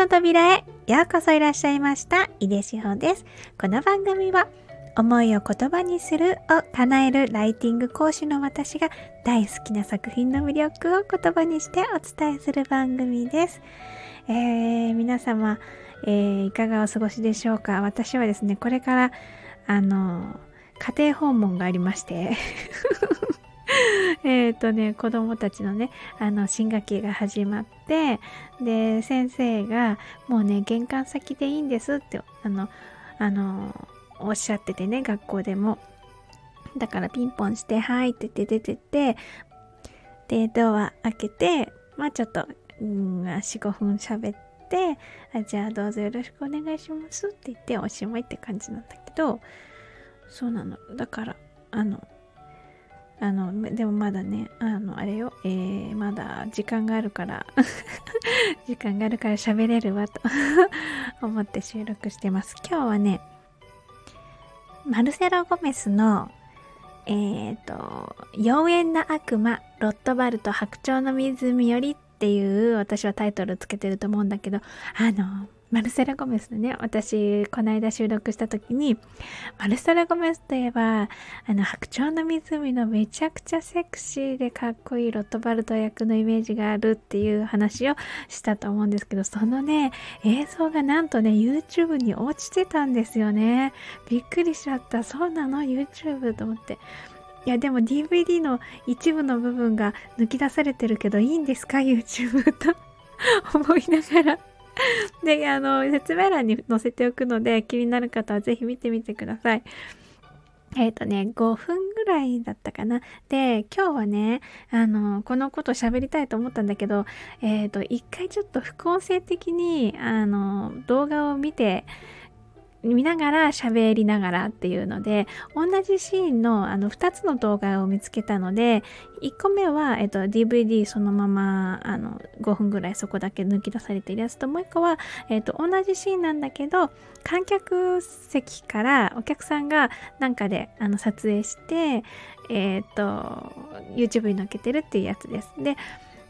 の扉へようこそいらっしゃいました。井出志保です。この番組は思いを言葉にするを叶えるライティング講師の私が大好きな作品の魅力を言葉にしてお伝えする番組です。えー、皆様、えー、いかがお過ごしでしょうか？私はですね、これから、あの、家庭訪問がありまして えっとね、子供たちのね、あの、新学期が始まって、で、先生が、もうね、玄関先でいいんですって、あの、あの、おっしゃっててね、学校でも。だからピンポンして、はいって言って出てて、で、ドア開けて、まあちょっと、うん、4、5分喋って、あじゃあどうぞよろしくお願いしますって言っておしまいって感じなんだけど、そうなの。だから、あの、あの、でもまだね、あの、あれよ、えー、まだ時間があるから 時間があるから喋れるわと 思って収録してます。今日はね、マルセロ・ゴメスの、えっ、ー、と、妖艶な悪魔、ロットバルト白鳥の湖よりっていう私はタイトルつけてると思うんだけど、あの、マルセラ・ゴメスのね、私、この間収録した時に、マルセラ・ゴメスといえば、あの、白鳥の湖のめちゃくちゃセクシーでかっこいいロットバルト役のイメージがあるっていう話をしたと思うんですけど、そのね、映像がなんとね、YouTube に落ちてたんですよね。びっくりしちゃった。そうなの ?YouTube と思って。いやでも DVD の一部の部分が抜き出されてるけどいいんですか ?YouTube と 思いながら で、あの、説明欄に載せておくので、気になる方はぜひ見てみてください。えっ、ー、とね、5分ぐらいだったかな。で、今日はね、あの、このこと喋りたいと思ったんだけど、えっ、ー、と、一回ちょっと副音声的に、あの、動画を見て、見ながら喋りながらっていうので、同じシーンのあの2つの動画を見つけたので、1個目は、えっと、DVD そのままあの5分ぐらいそこだけ抜き出されているやつと、もう1個は、えっと、同じシーンなんだけど、観客席からお客さんがなんかであの撮影して、えっと、YouTube に載っけてるっていうやつです。で、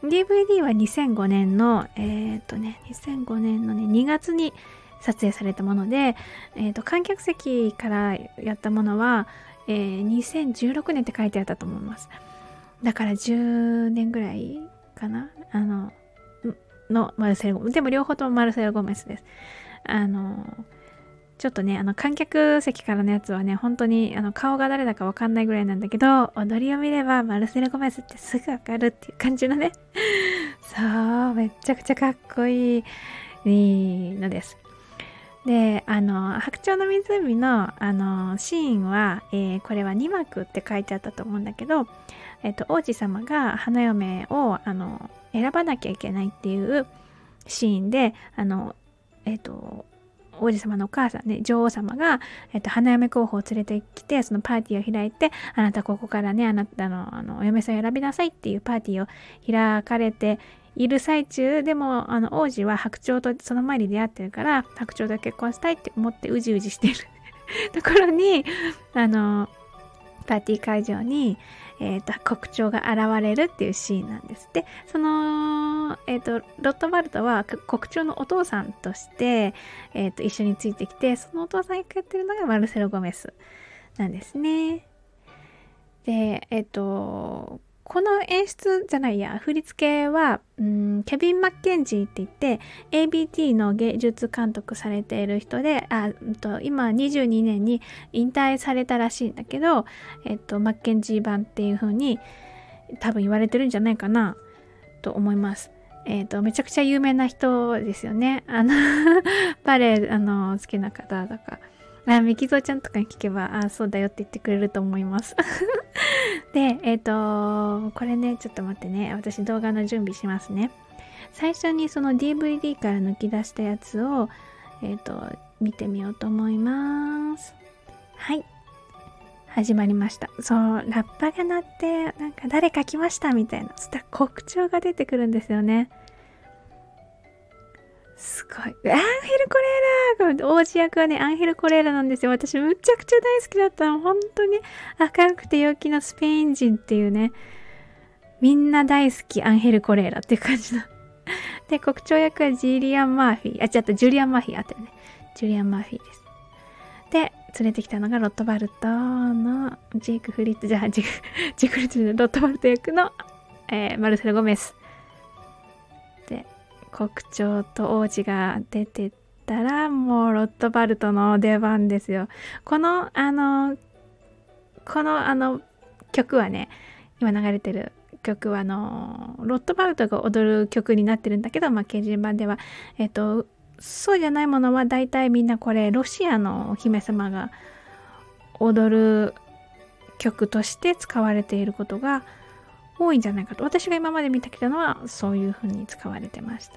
DVD は2005年の、えっとね、2005年のね、2月に撮影されたもので、えーと、観客席からやったものは、えー、2016年って書いてあったと思います。だから10年ぐらいかなあの、のマルセル・ゴメス。でも両方ともマルセル・ゴメスです。あの、ちょっとね、あの観客席からのやつはね、本当にあの顔が誰だかわかんないぐらいなんだけど、踊りを見ればマルセル・ゴメスってすぐわかるっていう感じのね。そう、めっちゃくちゃかっこいいのです。で、あの、白鳥の湖の、あの、シーンは、えー、これは2幕って書いてあったと思うんだけど、えっ、と、王子様が花嫁を、あの、選ばなきゃいけないっていうシーンで、あの、えっ、と、王子様のお母さんね、女王様が、えっと、花嫁候補を連れてきて、そのパーティーを開いて、あなたここからね、あなたの、あの、お嫁さんを選びなさいっていうパーティーを開かれている最中でもあの王子は白鳥とその前に出会ってるから白鳥と結婚したいって思ってうじうじしてる ところにあのパーティー会場に、えーと、国鳥が現れるっていうシーンなんです。でその、えーと、ロットバルトは国鳥のお父さんとして、えーと、と一緒についてきてそのお父さん役やってるのがマルセロ・ゴメスなんですね。でえっ、ー、とこの演出じゃないや、振り付けは、うん、ケビン・マッケンジーって言って、ABT の芸術監督されている人で、あ、うんと、今22年に引退されたらしいんだけど、えっと、マッケンジー版っていう風に多分言われてるんじゃないかなと思います。えっ、と、めちゃくちゃ有名な人ですよね。あの バレエ、あの、好きな方とか。あ、ミキゾちゃんとかに聞けば、あ、そうだよって言ってくれると思います。で、えっ、ー、と、これね、ちょっと待ってね。私動画の準備しますね。最初にその DVD から抜き出したやつを、えっ、ー、と、見てみようと思います。はい。始まりました。そう、ラッパが鳴って、なんか誰か来ましたみたいな。そしたら国鳥が出てくるんですよね。すごい。アンヘル・コレーラ王子役はね、アンヘル・コレーラなんですよ。私、むちゃくちゃ大好きだったの。本当に明るくて陽気なスペイン人っていうね、みんな大好きアンヘル・コレーラっていう感じの。で、国長役はジュリアン・マーフィー。あ、違った、ジュリアン・マーフィーあったよね。ジュリアン・マーフィーです。で、連れてきたのがロットバルトのジェイク・フリッツ、じゃあ、ジェク、ジェク・フリッツのロットバルト役の、えー、マルセロ・ゴメス。国長と王子が出てたら、もうロットバルトの出番ですよ。この、あの、この、あの、曲はね、今流れてる曲はあのロットバルトが踊る曲になってるんだけど、まあ、刑事版では、えっ、とそうじゃないものは大体みんなこれロシアのお姫様が踊る曲として使われていることが多いんじゃないかと。私が今まで見たきたのはそういう風に使われてました。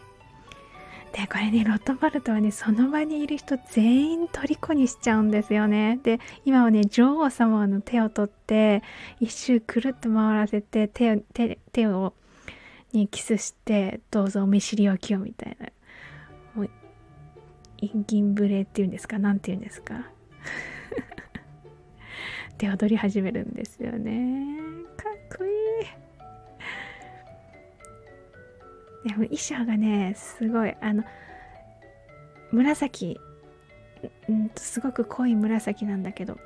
でこれねロットバルトはねその場にいる人全員虜にしちゃうんですよね。で今はね女王様の手を取って一周くるっと回らせて手手手をにキスしてどうぞお見知りおきをみたいな。もう銀ブレっていうんですか？何て言うんですか？で踊り始めるんですよね。かっこいい。でも衣装がねすごいあの紫んすごく濃い紫なんだけど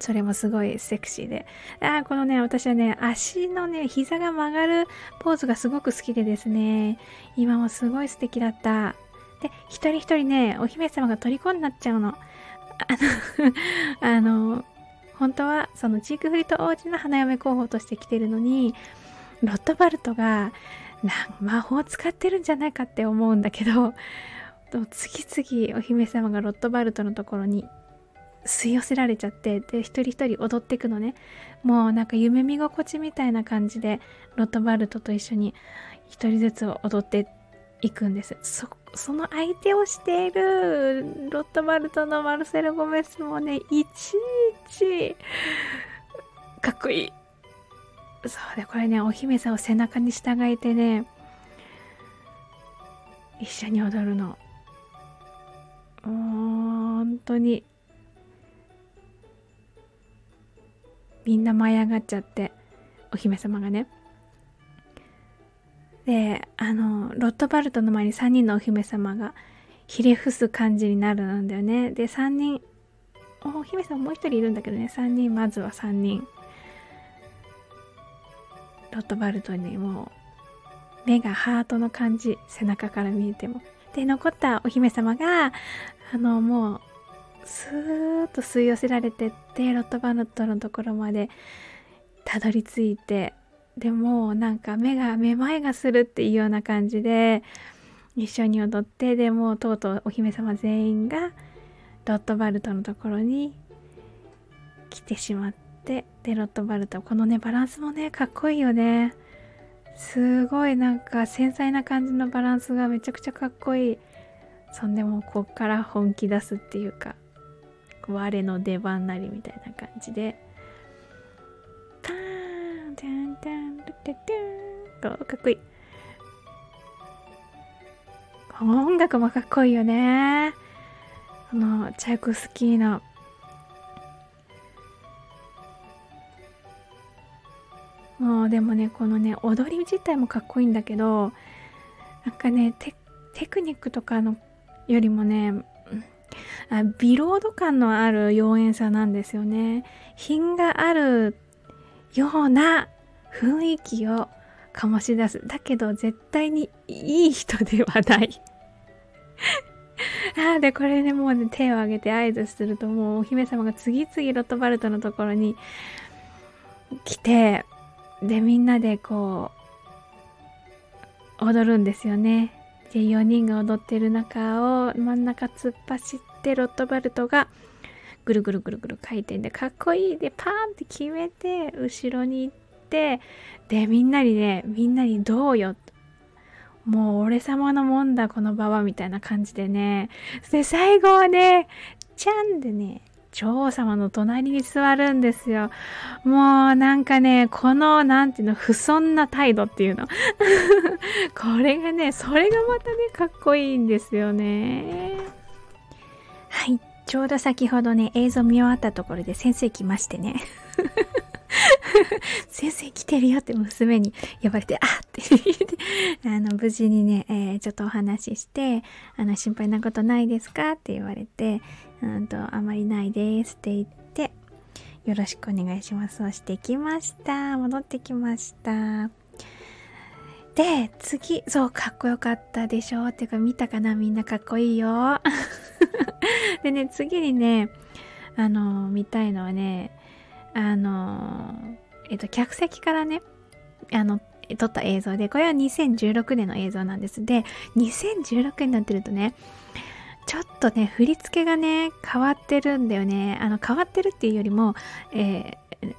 それもすごいセクシーで。ああこのね私はね足のね膝が曲がるポーズがすごく好きでですね。今もすごい素敵だった。で一人一人ねお姫様が虜になっちゃうの。あの あの本当はそのチークフリット王子の花嫁候補として来てるのにロットバルトが魔法使ってるんじゃないかって思うんだけど次々お姫様がロットバルトのところに吸い寄せられちゃってで一人一人踊っていくのね。もうなんか夢見心地みたいな感じでロットバルトと一緒に一人ずつ踊っていくんです。そその相手をしているロットバルトのマルセル・ゴメスもねいちいちかっこいい。そうでこれねお姫様を背中に従えてね一緒に踊るの。本当にみんな舞い上がっちゃってお姫様がね。であのロットバルトの前に3人のお姫様がひれ伏す感じになるんだよね。で3人お姫様もう一人いるんだけどね。3人まずは3人。ロットバルトにも目がハートの感じ背中から見えてもで残ったお姫様があのもうスーッと吸い寄せられてってロットバルトのところまでたどり着いてでもなんか目がめまいがするっていうような感じで一緒に踊ってでもうとうとうお姫様全員がロットバルトのところに来てしまって。でデロットバルト。このねバランスもねかっこいいよね。すごいなんか繊細な感じのバランスがめちゃくちゃかっこいい。そんでもこっから本気出すっていうか我の出番なりみたいな感じで。ターンタンタンルテテンとかっこいい音楽もかっこいいよねあのチャイコスキーのでもねこのね踊り自体もかっこいいんだけどなんかねテクニックとかのよりもねあビロード感のある妖艶さなんですよね。品があるような雰囲気を醸し出す。だけど絶対にいい人ではない。あでこれねもうね手を挙げて合図するともうお姫様が次々ロットバルトのところに来てでみんなでこう踊るんですよね。で4人が踊ってる中を真ん中突っ走ってロットバルトがぐるぐるぐるぐる回転でかっこいいでパーンって決めて後ろに行ってでみんなにねみんなにどうよ。もう俺様のもんだこの場はみたいな感じでね。で最後はねちゃんでね女王様の隣に座るんですよ。もうなんかね、このなんていうの、不遜な態度っていうの。これがね、それがまたね、かっこいいんですよね。はい。ちょうど先ほどね、映像見終わったところで先生来ましてね。先生来てるよって娘に呼ばれて、あって、あの、無事にね、えー、ちょっとお話しして、あの、心配なことないですかって言われて、うんと、あまりないですって言って、よろしくお願いします。そしてきました。戻ってきました。で、次、そう、かっこよかったでしょ？っていうか、見たかな？みんなかっこいいよ。でね、次にね、あの、見たいのはね、あの、えっと、客席からね、あの、撮った映像で、これは2016年の映像なんです。で、2016年になってるとね、ちょっとね、振り付けがね、変わってるんだよね。あの、変わってるっていうよりも、えー、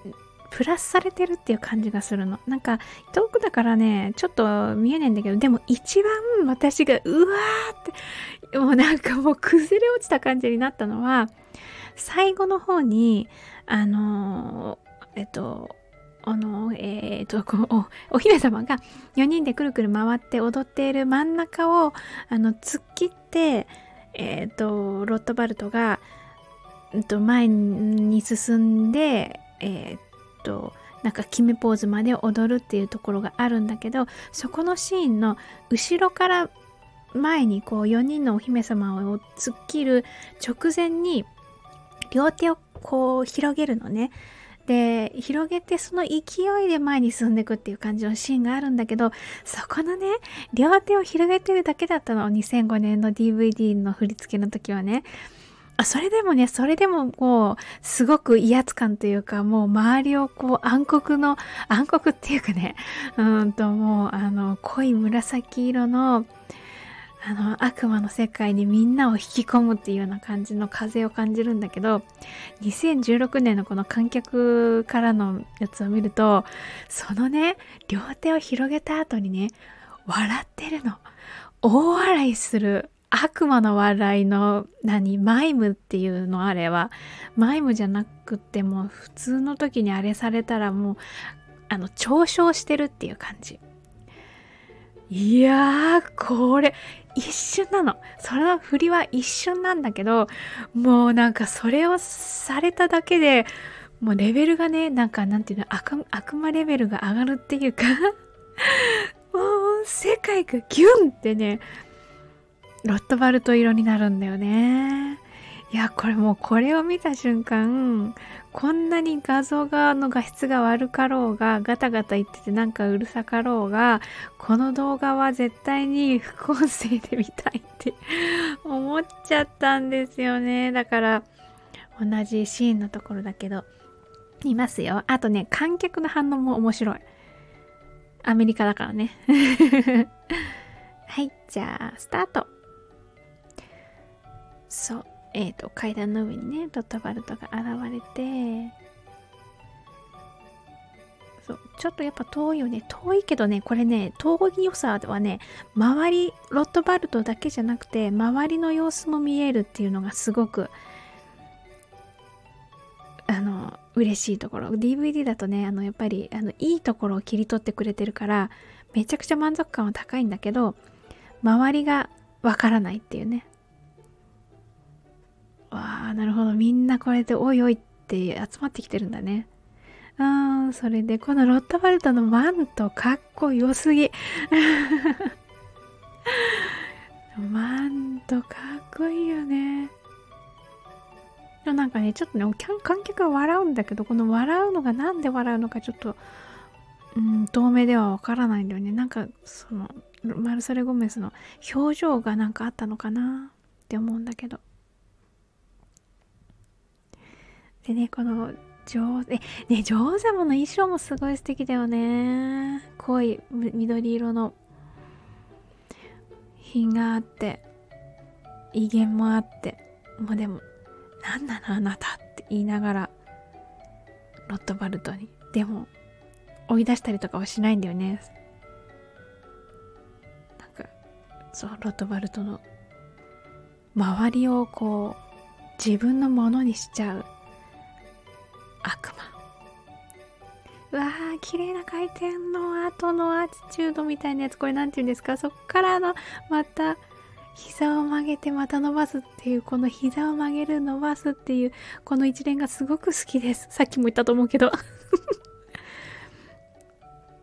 プラスされてるっていう感じがするの。なんか、遠くだからね、ちょっと見えないんだけど、でも一番私が、うわーって、もうなんかもう崩れ落ちた感じになったのは、最後の方に、あのえっと、あの、えー、っと、こう、お姫様が4人でくるくる回って踊っている真ん中を、あの、突っ切って、えー、っと、ロットバルトが、えっと、前に進んで、えー、っと、なんか決めポーズまで踊るっていうところがあるんだけど、そこのシーンの後ろから前にこう4人のお姫様を突っ切る直前に両手をこう広げるのね。で、広げてその勢いで前に進んでいくっていう感じのシーンがあるんだけど、そこのね、両手を広げてるだけだったの。2005年の DVD の振り付けの時はね。それでもね、それでももう、すごく威圧感というか、もう周りをこう暗黒の、暗黒っていうかね、うんともう、あの、濃い紫色の、あの、悪魔の世界にみんなを引き込むっていうような感じの風を感じるんだけど、2016年のこの観客からのやつを見ると、そのね、両手を広げた後にね、笑ってるの。大笑いする。悪魔の笑いの、何、マイムっていうのあれは。マイムじゃなくても、普通の時にあれされたらもう、あの、嘲笑してるっていう感じ。いやー、これ、一瞬なの。その振りは一瞬なんだけど、もうなんかそれをされただけで、もうレベルがね、なんかなんていうの、悪悪魔レベルが上がるっていうか もう世界がギュンってね、ロットバルト色になるんだよね。いや、これもうこれを見た瞬間、こんなに画像がの画質が悪かろうが、ガタガタ言っててなんかうるさかろうが、この動画は絶対に副音声で見たいって 思っちゃったんですよね。だから、同じシーンのところだけど、いますよ。あとね、観客の反応も面白い。アメリカだからね。はい、じゃあ、スタート。そう。えっ、ー、と、階段の上にね、ドットバルトが現れて、そう、ちょっとやっぱ遠いよね。遠いけどね、これね、遠い良さはね、周り、ロットバルトだけじゃなくて、周りの様子も見えるっていうのがすごく、あの、嬉しいところ。DVD だとね、あの、やっぱり、あの、いいところを切り取ってくれてるから、めちゃくちゃ満足感は高いんだけど、周りがわからないっていうね。わあなるほど。みんなこれでおいおいって集まってきてるんだね。あーそれでこのロッタバルトのマントかっこよすぎ。マントかっこいいよね。でもなんかねちょっとね観客は笑うんだけどこの笑うのがなんで笑うのかちょっとうん透明ではわからないんだよね。なんかそのマルサレ・ゴメスの表情がなんかあったのかなって思うんだけど。でね、この、上手、え、ね、女王様の衣装もすごい素敵だよね。濃い緑色の品があって、威厳もあって、もうでも、なんなのあなたって言いながら、ロットバルトに。でも、追い出したりとかはしないんだよね。なんか、そう、ロットバルトの周りをこう、自分のものにしちゃう悪魔。うわー綺麗な回転の後のアーチチュードみたいなやつ。これ何て言うんですか？そっからのまた膝を曲げてまた伸ばすっていうこの膝を曲げる伸ばすっていうこの一連がすごく好きです。さっきも言ったと思うけど。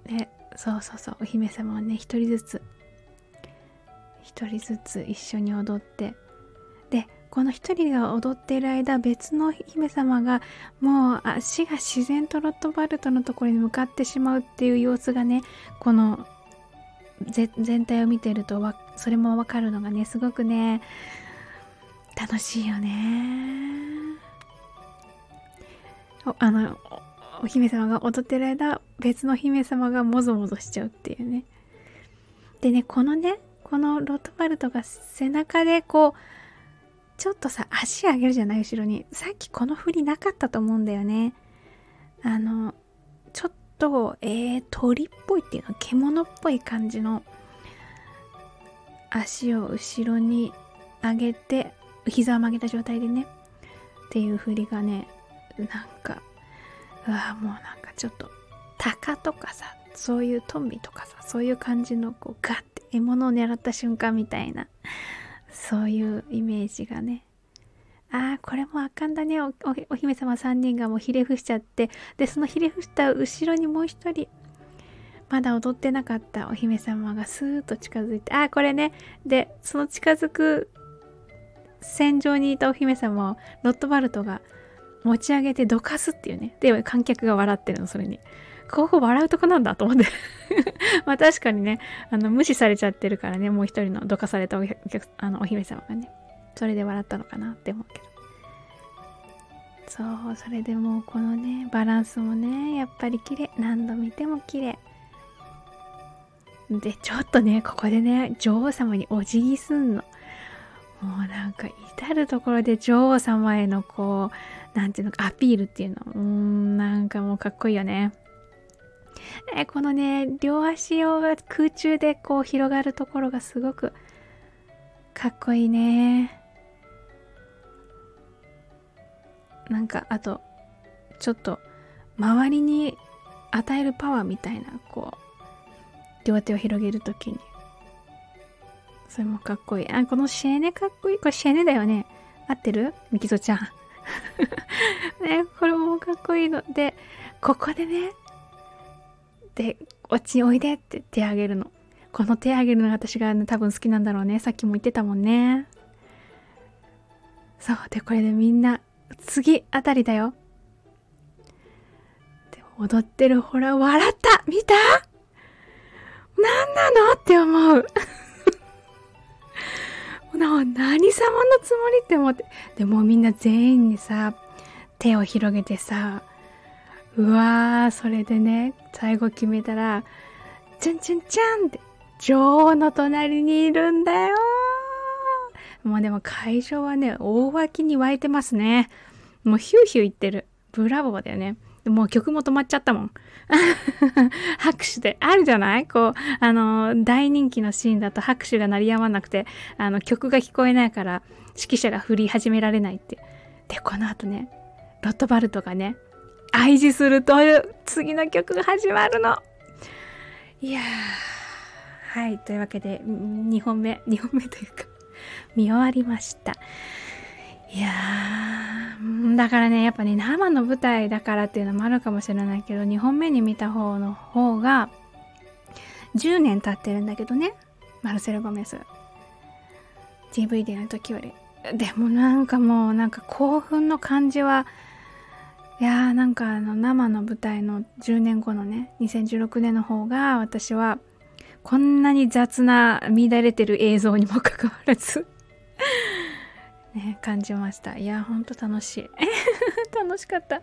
ねそうそうそう。お姫様はね一人ずつ一人ずつ一緒に踊ってこの一人が踊っている間別の姫様がもう足が自然とロットバルトのところに向かってしまうっていう様子がねこの全体を見てるとそれもわかるのがねすごくね楽しいよね。あのお姫様が踊ってる間別の姫様がもぞもぞしちゃうっていうね。でねこのねこのロットバルトが背中でこうちょっとさ足上げるじゃない後ろに。さっきこの振りなかったと思うんだよね。あのちょっとえー、鳥っぽいっていうの？獣っぽい感じの足を後ろに上げて膝を曲げた状態でね。っていう振りがねなんかうわもうなんかちょっと鷹とかさそういうトンビとかさそういう感じのこうガッて獲物を狙った瞬間みたいな。そういうイメージがね。ああこれもあかんだね。お姫様3人がもうひれ伏しちゃって。でそのひれ伏した後ろにもう一人。まだ踊ってなかった。お姫様がスーッと近づいて。ああこれね。でその近づく戦場にいたお姫様をロットバルトが持ち上げてどかすっていうね。で、観客が笑ってるの、それに。ここ笑うとこなんだと思って まあ確かにね、あの、無視されちゃってるからね、もう一人のどかされたお客あのお姫様がね、それで笑ったのかなって思うけど。そう、それでもうこのね、バランスもね、やっぱり綺麗。何度見ても綺麗。で、ちょっとね、ここでね、女王様にお辞儀すんの。もうなんか至るところで女王様へのこう、なんていうのアピールっていうの。うん、なんかもうかっこいいよね。えこのね、両足を空中でこう広がるところがすごくかっこいいね。なんかあと、ちょっと周りに与えるパワーみたいな、こう、両手を広げるときにそれもかっこいい。あ、このシェーネかっこいい。これシェーネだよね。合ってる？ミキゾちゃん。ね、これもかっこいいの。で、ここでね、で、こっちにおいでって手あげるの。この手あげるのが私が、ね、多分好きなんだろうね。さっきも言ってたもんね。そう。で、これでみんな、次あたりだよ。で、踊ってるほら、笑った見た？何なの？って思う。な何様のつもりって思って。でもみんな全員にさ、手を広げてさ、うわー、それでね、最後決めたら、チュンチュンチャンって、女王の隣にいるんだよもうでも会場はね、大脇に湧いてますね。もうヒューヒュー言ってる。ブラボーだよね。もう曲も止まっちゃったもん。拍手で。あるじゃない？こう、あの、大人気のシーンだと拍手が鳴りやまなくて、あの、曲が聞こえないから、指揮者が振り始められないって。で、この後ね、ロットバルトがね、愛示するという次の曲が始まるの。いやー、はい、というわけで、2本目、2本目というか、見終わりました。いやー、だからね、やっぱね、生の舞台だからっていうのもあるかもしれないけど、2本目に見た方の方が、10年経ってるんだけどね、マルセル・ゴメス。DVD の時より。でもなんかもう、なんか興奮の感じは、いやーなんかあの生の舞台の10年後のね、2016年の方が私は、こんなに雑な乱れてる映像にもかかわらずね、感じました。いや、ほんと楽しい。楽しかった。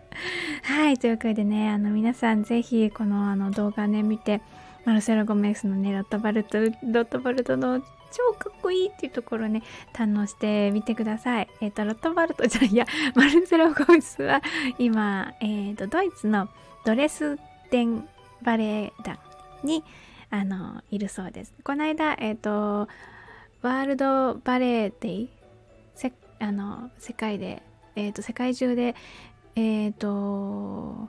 はい、というわけでね、あの、皆さんぜひ、このあの動画ね、見て、マルセロ・ゴメスのね、ロットバルト、ロットバルトの超かっこいいっていうところね、堪能してみてください。えっ、ー、と、ロットバルトじゃいや、マルセロ・ゴメスは今、えっ、ー、と、ドイツのドレスデンバレエ団に、あの、いるそうです。この間、えっ、ー、と、ワールドバレエデイあの世界で、えーと、世界中で、えーと、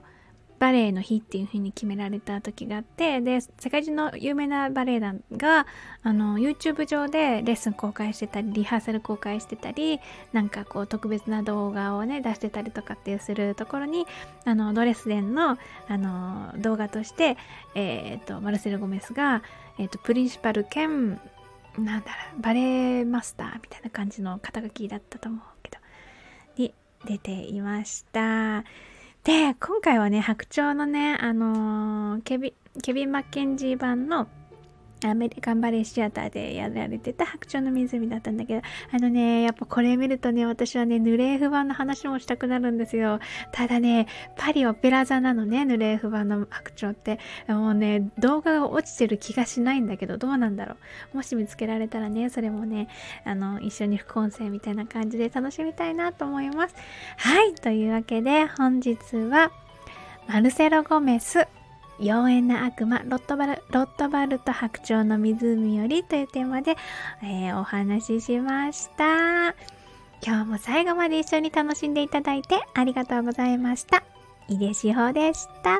バレエの日っていう風に決められた時があってで世界中の有名なバレエ団があの YouTube 上でレッスン公開してたりリハーサル公開してたりなんかこう特別な動画をね出してたりとかっていうするところにあのドレスデンのあの動画として、えーと、マルセル・ゴメスが、えーと、プリンシパル兼なんだろうバレエマスターみたいな感じの肩書きだったと思うけどに出ていました。で、今回はね、白鳥のね、あのー、ケビケビン・マッケンジー版のアメリカンバレーシアターでやられてた白鳥の湖だったんだけど、あのね、やっぱこれ見るとね、私はね、ヌレーフ版の話もしたくなるんですよ。ただね、パリオペラ座なのね、ヌレーフ版の白鳥って。もうね、動画が落ちてる気がしないんだけど、どうなんだろう。もし見つけられたらね、それもね、あの、一緒に副音声みたいな感じで楽しみたいなと思います。はい、というわけで、本日は、マルセロ・ゴメス妖艶な悪魔ロットバルロットバルト白鳥の湖よりというテーマで、えー、お話ししました。今日も最後まで一緒に楽しんでいただいてありがとうございました。井出志保でした。